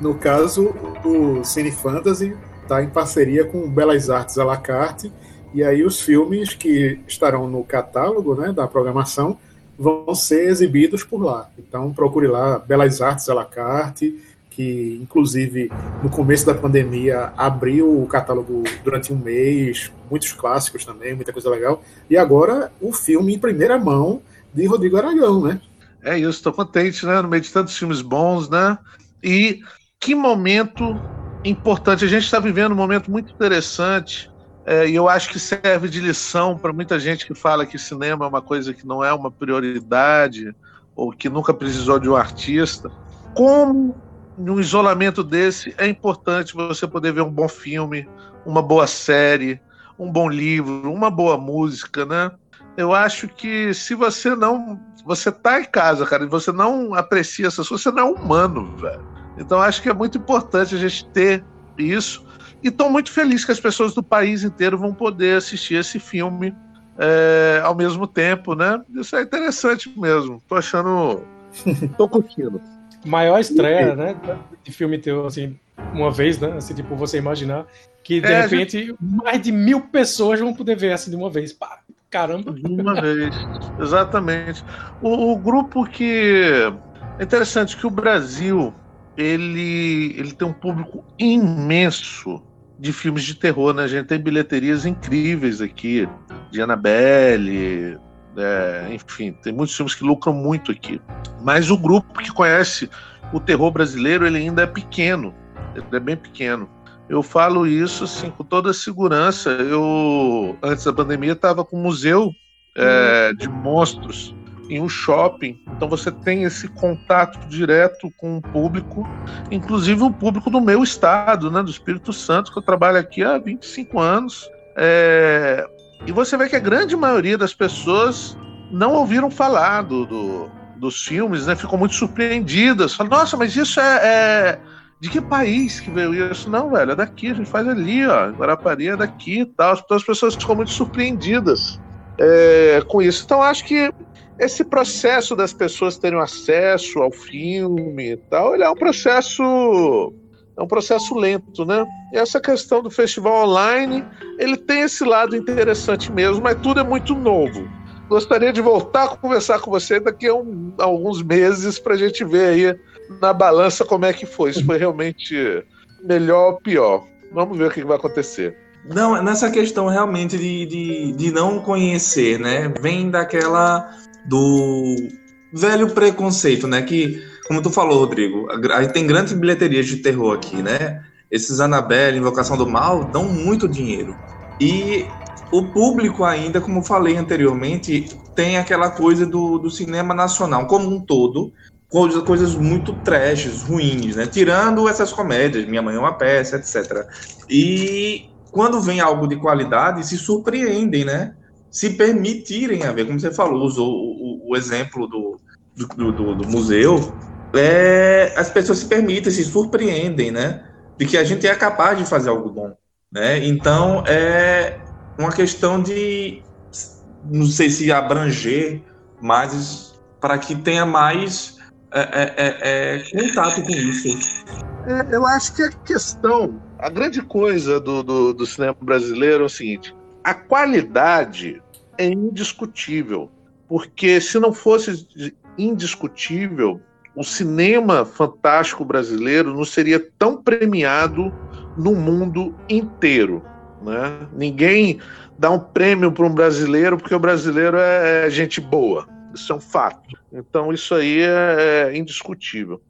No caso, o Cine Fantasy está em parceria com Belas Artes à la carte, e aí os filmes que estarão no catálogo né, da programação vão ser exibidos por lá. Então procure lá Belas Artes à la carte, que inclusive no começo da pandemia abriu o catálogo durante um mês, muitos clássicos também, muita coisa legal. E agora o filme em primeira mão de Rodrigo Aragão, né? É isso, estou contente, né? No meio de tantos filmes bons, né? E que momento importante. A gente está vivendo um momento muito interessante. É, e eu acho que serve de lição para muita gente que fala que cinema é uma coisa que não é uma prioridade ou que nunca precisou de um artista. Como num isolamento desse, é importante você poder ver um bom filme, uma boa série, um bom livro, uma boa música, né? Eu acho que se você não. Você tá em casa, cara, e você não aprecia essas coisas, você não é humano, velho. Então acho que é muito importante a gente ter isso. E estou muito feliz que as pessoas do país inteiro vão poder assistir esse filme é, ao mesmo tempo, né? Isso é interessante mesmo. Tô achando. tô curtindo maior estreia, né, de filme teu, assim, uma vez, né, assim, tipo, você imaginar que, de é, repente, gente... mais de mil pessoas vão poder ver, assim, de uma vez, pá, caramba. De uma vez, exatamente. O, o, grupo que... É interessante que o Brasil, ele, ele tem um público imenso de filmes de terror, né? A gente tem bilheterias incríveis aqui, de Annabelle, é, enfim, tem muitos filmes que lucram muito aqui. Mas o grupo que conhece o terror brasileiro, ele ainda é pequeno. Ele é bem pequeno. Eu falo isso assim, com toda a segurança. Eu, antes da pandemia, estava com um museu é, de monstros em um shopping. Então você tem esse contato direto com o público, inclusive o público do meu estado, né, do Espírito Santo, que eu trabalho aqui há 25 anos. É, e você vê que a grande maioria das pessoas não ouviram falar do, do dos filmes, né? Ficam muito surpreendidas. Falam, nossa, mas isso é, é, De que país que veio isso? Não, velho, é daqui, a gente faz ali, ó. Guarapari é daqui e tal. Então as pessoas ficam muito surpreendidas é, com isso. Então acho que esse processo das pessoas terem acesso ao filme e tal, ele é um processo é um processo lento, né? E essa questão do festival online, ele tem esse lado interessante mesmo, mas tudo é muito novo. Gostaria de voltar a conversar com você daqui a, um, a alguns meses para a gente ver aí na balança como é que foi. Se foi realmente melhor ou pior. Vamos ver o que vai acontecer. Não, nessa questão realmente de, de, de não conhecer, né? Vem daquela do velho preconceito, né? Que, como tu falou, Rodrigo, a gente tem grandes bilheterias de terror aqui, né? Esses Annabelle, Invocação do Mal, dão muito dinheiro. E o público ainda, como falei anteriormente, tem aquela coisa do, do cinema nacional como um todo, coisas, coisas muito trashes, ruins, né? Tirando essas comédias, Minha Mãe é uma Peça, etc. E quando vem algo de qualidade, se surpreendem, né? Se permitirem a ver, como você falou, usou o, o, o exemplo do, do, do, do museu, é, as pessoas se permitem, se surpreendem, né? De que a gente é capaz de fazer algo bom, né? Então, é uma questão de, não sei se abranger, mas para que tenha mais é, é, é, é, contato com isso. É, eu acho que a questão, a grande coisa do, do, do cinema brasileiro é o seguinte: a qualidade é indiscutível. Porque se não fosse indiscutível, o cinema fantástico brasileiro não seria tão premiado no mundo inteiro. Né? Ninguém dá um prêmio para um brasileiro porque o brasileiro é, é gente boa. Isso é um fato. Então, isso aí é, é indiscutível.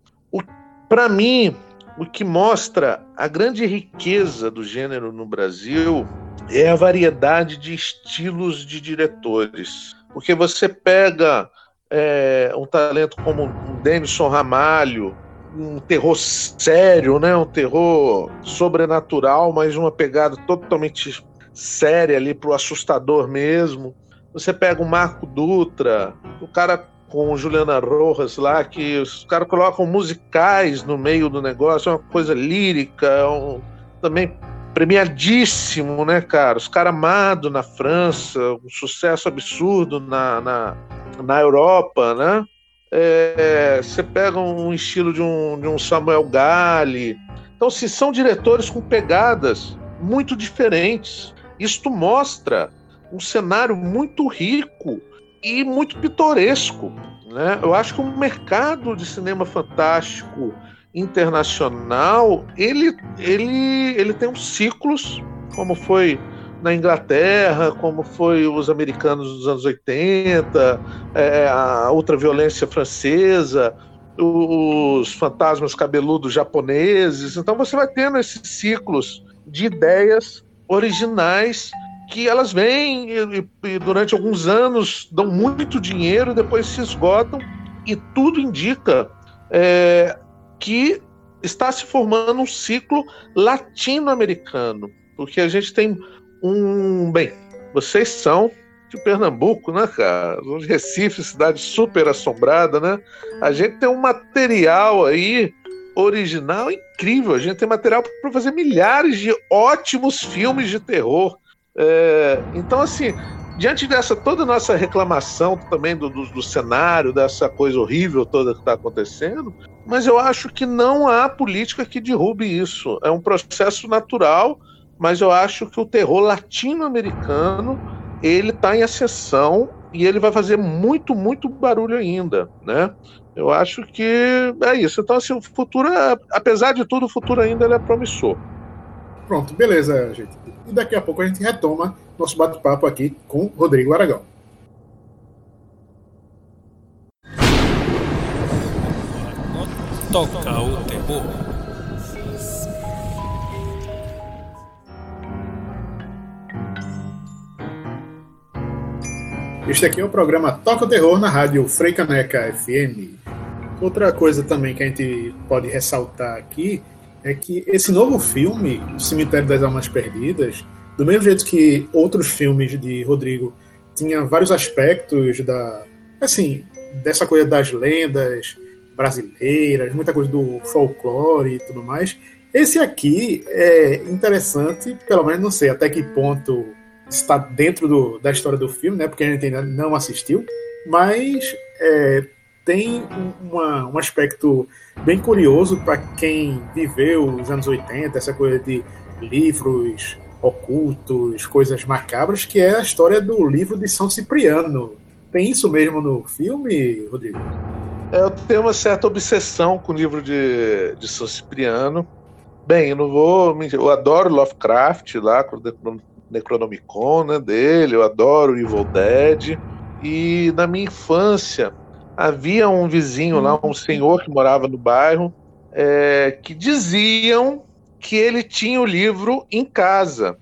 Para mim, o que mostra a grande riqueza do gênero no Brasil é a variedade de estilos de diretores. Porque você pega é, um talento como o Denison Ramalho, um terror sério, né? um terror sobrenatural, mas uma pegada totalmente séria ali para o assustador mesmo. Você pega o Marco Dutra, o cara com Juliana Rojas lá, que os caras colocam musicais no meio do negócio, é uma coisa lírica, é um, também premiadíssimo, né, cara? Os caras amados na França, um sucesso absurdo na, na, na Europa, né? É, você pega um estilo de um, de um Samuel Gale. Então, se são diretores com pegadas muito diferentes, isto mostra um cenário muito rico e muito pitoresco. Né? Eu acho que o mercado de cinema fantástico internacional ele, ele, ele tem uns ciclos, como foi na Inglaterra, como foi os americanos dos anos 80, é, a ultraviolência francesa, os fantasmas cabeludos japoneses. Então você vai tendo esses ciclos de ideias originais que elas vêm e, e, durante alguns anos dão muito dinheiro, depois se esgotam e tudo indica é, que está se formando um ciclo latino-americano, porque a gente tem um bem, vocês são de Pernambuco, né, cara? Recife, cidade super assombrada, né? A gente tem um material aí original incrível. A gente tem material para fazer milhares de ótimos filmes de terror. É, então, assim, diante dessa toda nossa reclamação também do, do, do cenário, dessa coisa horrível toda que está acontecendo, mas eu acho que não há política que derrube isso. É um processo natural, mas eu acho que o terror latino-americano ele está em ascensão e ele vai fazer muito, muito barulho ainda, né? Eu acho que é isso. Então, assim, o futuro, é, apesar de tudo, o futuro ainda é promissor. Pronto, beleza, gente. E daqui a pouco a gente retoma nosso bate-papo aqui com Rodrigo Aragão. Toca o terror. Este aqui é o programa Toca o Terror na rádio Freicaneca FM. Outra coisa também que a gente pode ressaltar aqui é que esse novo filme, O Cemitério das Almas Perdidas, do mesmo jeito que outros filmes de Rodrigo tinha vários aspectos da assim dessa coisa das lendas brasileiras, muita coisa do folclore e tudo mais. Esse aqui é interessante, pelo menos não sei até que ponto está dentro do, da história do filme, né? Porque a gente ainda não assistiu, mas é, tem uma, um aspecto bem curioso para quem viveu os anos 80, essa coisa de livros ocultos, coisas macabras, que é a história do livro de São Cipriano. Tem isso mesmo no filme, Rodrigo? Eu tenho uma certa obsessão com o livro de, de São Cipriano. Bem, eu não vou mentir, eu adoro Lovecraft lá, com o Necronomicon né, dele, eu adoro Evil Dead. E na minha infância havia um vizinho lá, um senhor que morava no bairro, é, que diziam que ele tinha o livro em casa.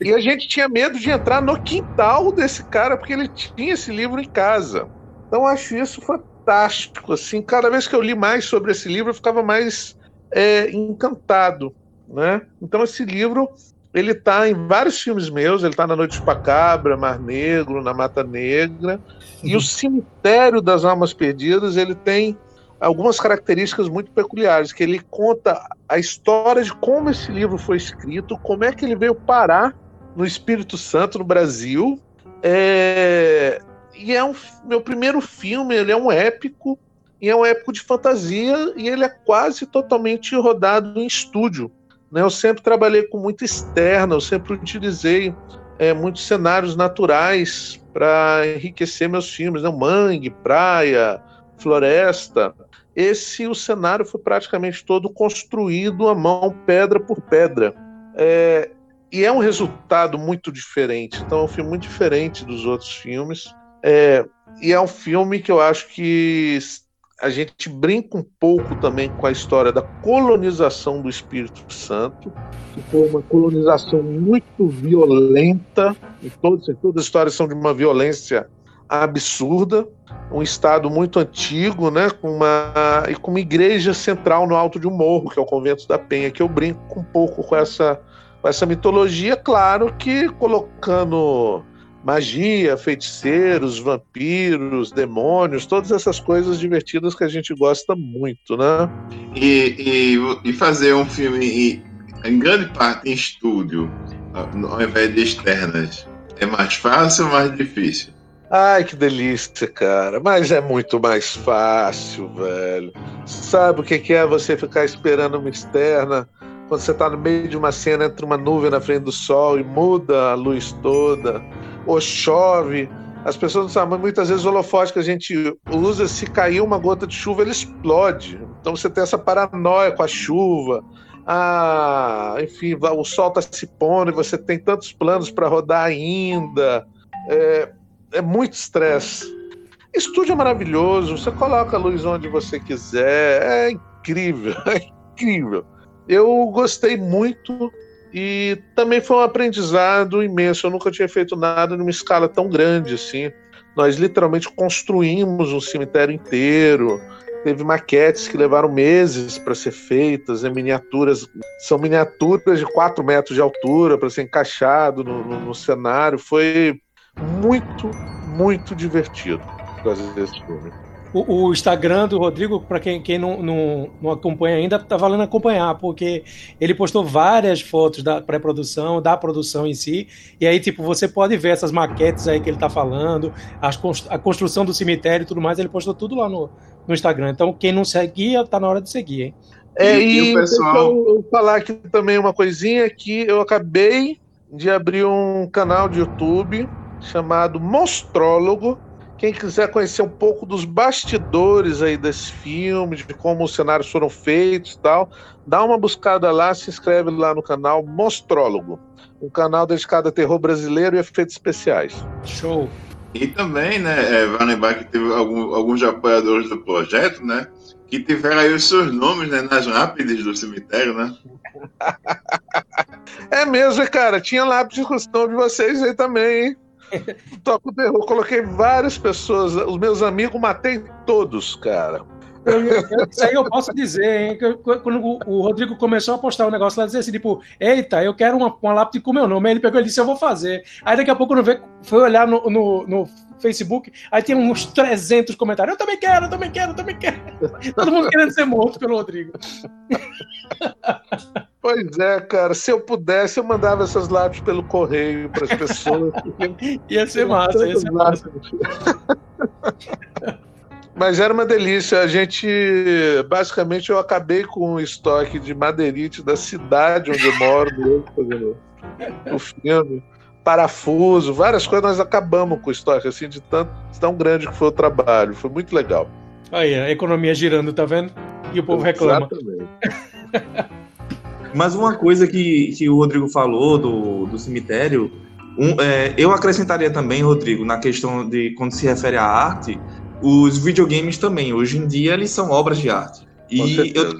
E a gente tinha medo de entrar no quintal desse cara, porque ele tinha esse livro em casa. Então acho isso fantástico. Assim, cada vez que eu li mais sobre esse livro, eu ficava mais é, encantado. Né? Então esse livro ele está em vários filmes meus, ele está na Noite de Pacabra, Mar Negro, na Mata Negra. E o Cemitério das Almas Perdidas, ele tem algumas características muito peculiares, que ele conta a história de como esse livro foi escrito, como é que ele veio parar no Espírito Santo, no Brasil. É... E é um meu primeiro filme, ele é um épico, e é um épico de fantasia, e ele é quase totalmente rodado em estúdio. Né? Eu sempre trabalhei com muito externa, eu sempre utilizei é, muitos cenários naturais para enriquecer meus filmes, né? mangue, praia, floresta esse o cenário foi praticamente todo construído à mão, pedra por pedra. É, e é um resultado muito diferente. Então, é um filme muito diferente dos outros filmes. É, e é um filme que eu acho que a gente brinca um pouco também com a história da colonização do Espírito Santo, que foi uma colonização muito violenta, e todas, todas as histórias são de uma violência absurda, um estado muito antigo, né, com uma e com uma igreja central no alto de um morro, que é o convento da Penha, que eu brinco um pouco com essa com essa mitologia, claro que colocando magia, feiticeiros, vampiros, demônios, todas essas coisas divertidas que a gente gosta muito, né? E, e, e fazer um filme em grande parte em estúdio, ao invés de externas, é mais fácil ou mais difícil? Ai, que delícia, cara. Mas é muito mais fácil, velho. Sabe o que é você ficar esperando uma externa quando você tá no meio de uma cena entre uma nuvem na frente do sol e muda a luz toda, ou chove. As pessoas não sabem, muitas vezes o holofote que a gente usa, se cair uma gota de chuva, ele explode. Então você tem essa paranoia com a chuva. Ah, enfim, o sol está se pondo e você tem tantos planos para rodar ainda. É, é muito estresse. Estúdio é maravilhoso, você coloca a luz onde você quiser, é incrível, é incrível. Eu gostei muito e também foi um aprendizado imenso. Eu nunca tinha feito nada numa escala tão grande assim. Nós literalmente construímos um cemitério inteiro. Teve maquetes que levaram meses para ser feitas, né? miniaturas. São miniaturas de 4 metros de altura para ser encaixado no, no, no cenário. Foi muito, muito divertido fazer esse filme. O, o, Instagram do Rodrigo, para quem, quem não, não, não, acompanha ainda, tá valendo acompanhar, porque ele postou várias fotos da pré-produção, da produção em si, e aí, tipo, você pode ver essas maquetes aí que ele tá falando, as, a construção do cemitério e tudo mais, ele postou tudo lá no, no Instagram. Então, quem não seguia, tá na hora de seguir, hein? É, e, e o pessoal... eu falar aqui também uma coisinha que eu acabei de abrir um canal de YouTube chamado Monstrólogo. Quem quiser conhecer um pouco dos bastidores aí desse filme, de como os cenários foram feitos e tal, dá uma buscada lá, se inscreve lá no canal Monstrólogo, um canal dedicado a terror brasileiro e efeitos especiais. Show! E também, né, é, vale lembrar que teve algum, alguns apoiadores do projeto, né, que tiveram aí os seus nomes né, nas lápides do cemitério, né? é mesmo, cara. Tinha lápide de costumbre de vocês aí também, hein? Toco terror, coloquei várias pessoas, os meus amigos, matei todos, cara. Isso aí eu posso dizer, hein? Que quando o Rodrigo começou a postar um negócio lá, dizer assim, tipo, eita, eu quero uma, uma lápide com meu nome. Aí ele pegou e disse, eu vou fazer. Aí daqui a pouco eu foi olhar no, no, no, Facebook, aí tem uns 300 comentários. Eu também quero, eu também quero, eu também quero. Todo mundo querendo ser morto pelo Rodrigo. Pois é, cara. Se eu pudesse, eu mandava essas lápis pelo correio para as pessoas. ia ser massa, ia ser massa. Mas era uma delícia. A gente, basicamente, eu acabei com o estoque de madeirite da cidade onde eu moro, fazendo o filme. Parafuso, várias coisas, nós acabamos com o estoque, assim, de tanto, tão grande que foi o trabalho. Foi muito legal. Aí, a economia girando, tá vendo? E o povo reclama. Exatamente. Mas uma coisa que, que o Rodrigo falou do, do cemitério Um, é, eu acrescentaria também, Rodrigo, na questão de quando se refere à arte, os videogames também. Hoje em dia eles são obras de arte. E eu,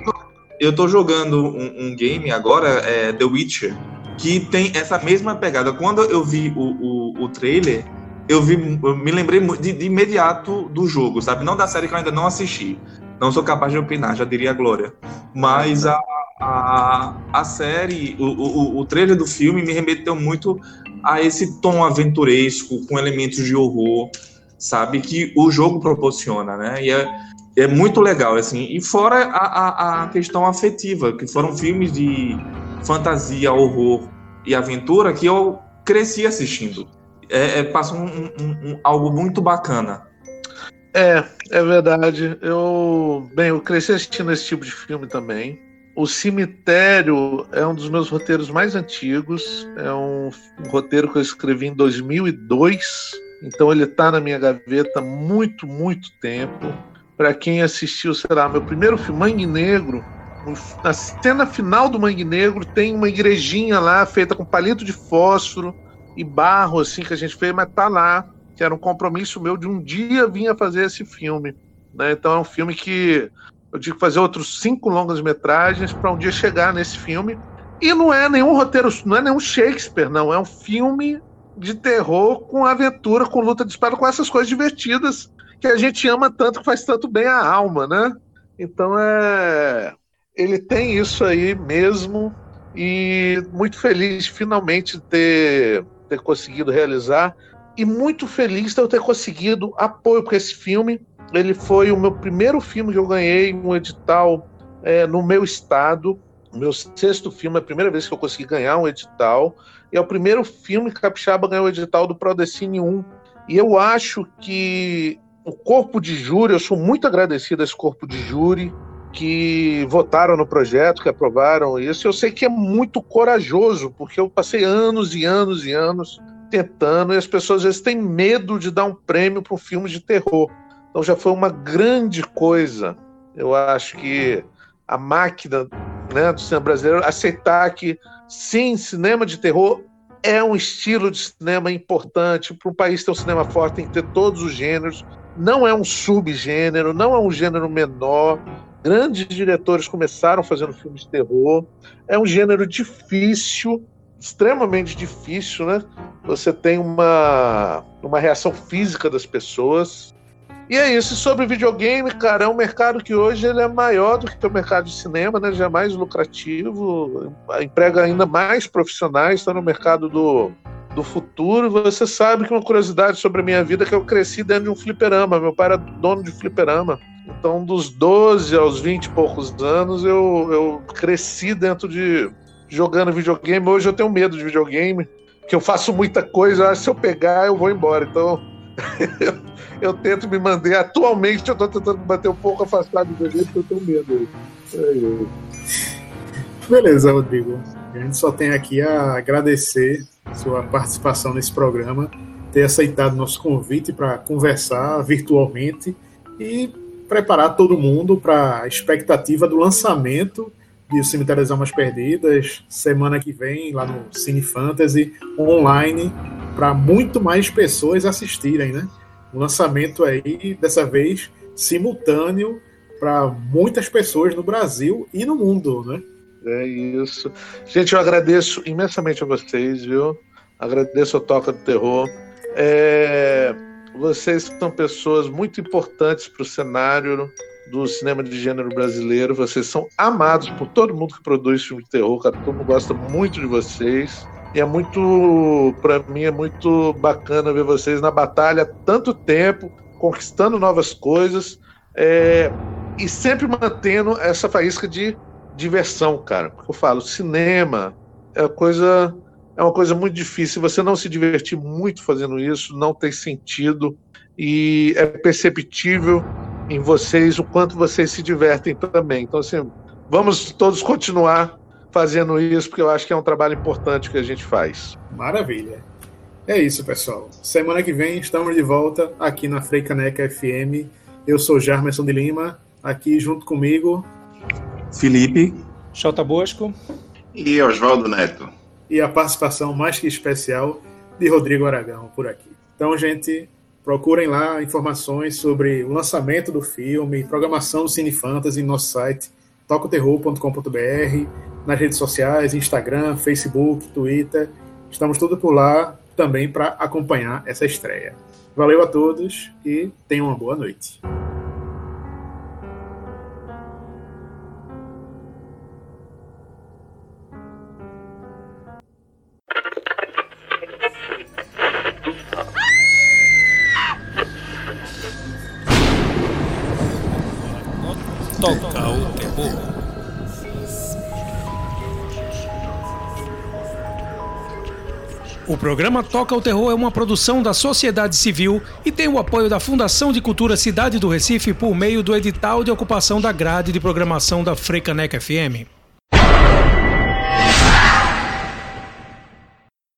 eu tô jogando um, um, game agora, é The Witcher, que tem essa mesma pegada. Quando eu vi o, o, o trailer, eu, vi, eu me lembrei de, de, imediato do jogo, sabe? Não da série que eu ainda não assisti. Não sou capaz de opinar, já diria a Glória. Mas a, a, a série, o, o, o trailer do filme me remeteu muito a esse tom aventuresco, com elementos de horror, sabe? Que o jogo proporciona, né? E é, é muito legal, assim. E fora a, a, a questão afetiva, que foram filmes de fantasia, horror e aventura que eu cresci assistindo. É, é passa um, um, um, algo muito bacana. É, é verdade. Eu, bem, eu cresci assistindo esse tipo de filme também. O Cemitério é um dos meus roteiros mais antigos. É um, um roteiro que eu escrevi em 2002. Então ele está na minha gaveta há muito, muito tempo. Para quem assistiu, será meu primeiro filme, Mangue Negro. Na cena final do Mangue Negro tem uma igrejinha lá feita com palito de fósforo e barro assim que a gente fez, mas tá lá que era um compromisso meu de um dia vir fazer esse filme. Né? Então é um filme que eu tive que fazer outros cinco longas metragens para um dia chegar nesse filme. E não é nenhum roteiro, não é nenhum Shakespeare, não. É um filme de terror com aventura, com luta de espada, com essas coisas divertidas que a gente ama tanto, que faz tanto bem à alma, né? Então é. Ele tem isso aí mesmo. E muito feliz finalmente ter, ter conseguido realizar e muito feliz de eu ter conseguido apoio para esse filme. Ele foi o meu primeiro filme que eu ganhei um edital é, no meu estado. Meu sexto filme, é a primeira vez que eu consegui ganhar um edital. E é o primeiro filme que Capixaba ganhou o edital do Prodecine 1. E eu acho que o corpo de júri, eu sou muito agradecido a esse corpo de júri que votaram no projeto, que aprovaram isso. Eu sei que é muito corajoso, porque eu passei anos e anos e anos tentando, e as pessoas às vezes têm medo de dar um prêmio para um filme de terror. Então já foi uma grande coisa. Eu acho que a máquina né, do cinema brasileiro aceitar que sim, cinema de terror é um estilo de cinema importante. Para um país ter um cinema forte, tem que ter todos os gêneros. Não é um subgênero, não é um gênero menor. Grandes diretores começaram fazendo filmes de terror. É um gênero difícil, extremamente difícil, né? Você tem uma, uma reação física das pessoas. E é isso. Sobre videogame, cara, é um mercado que hoje ele é maior do que o mercado de cinema, né? Já é mais lucrativo, emprega ainda mais profissionais, está no mercado do, do futuro. Você sabe que uma curiosidade sobre a minha vida é que eu cresci dentro de um fliperama. Meu pai era dono de fliperama. Então, dos 12 aos 20 e poucos anos, eu, eu cresci dentro de, jogando videogame. Hoje eu tenho medo de videogame, que eu faço muita coisa, que se eu pegar eu vou embora. Então eu, tento me manter. Atualmente eu estou tentando me manter um pouco afastado do videogame porque eu tenho medo. É Beleza, Rodrigo. A gente só tem aqui a agradecer sua participação nesse programa, ter aceitado nosso convite para conversar virtualmente e preparar todo mundo para a expectativa do lançamento de O Cemitério das Almas Perdidas, semana que vem, lá no Cine Fantasy, online, para muito mais pessoas assistirem, né? Um lançamento aí, dessa vez, simultâneo para muitas pessoas no Brasil e no mundo, né? É isso. Gente, eu agradeço imensamente a vocês, viu? Agradeço a Toca do Terror. É... Vocês são pessoas muito importantes para o cenário do cinema de gênero brasileiro. Vocês são amados por todo mundo que produz filme de terror, cara. Todo mundo gosta muito de vocês. E é muito, para mim, é muito bacana ver vocês na batalha tanto tempo, conquistando novas coisas é, e sempre mantendo essa faísca de diversão, cara. Porque eu falo, cinema é coisa, é uma coisa muito difícil. Se você não se divertir muito fazendo isso, não tem sentido e é perceptível em vocês o quanto vocês se divertem também. Então, assim, vamos todos continuar fazendo isso, porque eu acho que é um trabalho importante que a gente faz. Maravilha. É isso, pessoal. Semana que vem estamos de volta aqui na Freicaneca FM. Eu sou Jarmerson de Lima, aqui junto comigo. Felipe. Xota Bosco. E Oswaldo Neto. E a participação mais que especial de Rodrigo Aragão por aqui. Então, gente, procurem lá informações sobre o lançamento do filme, programação do Cine Fantasy no nosso site tocoterror.com.br, nas redes sociais, Instagram, Facebook, Twitter. Estamos tudo por lá também para acompanhar essa estreia. Valeu a todos e tenham uma boa noite. Programa Toca o Terror é uma produção da sociedade civil e tem o apoio da Fundação de Cultura Cidade do Recife por meio do edital de ocupação da grade de programação da Frecaneca FM.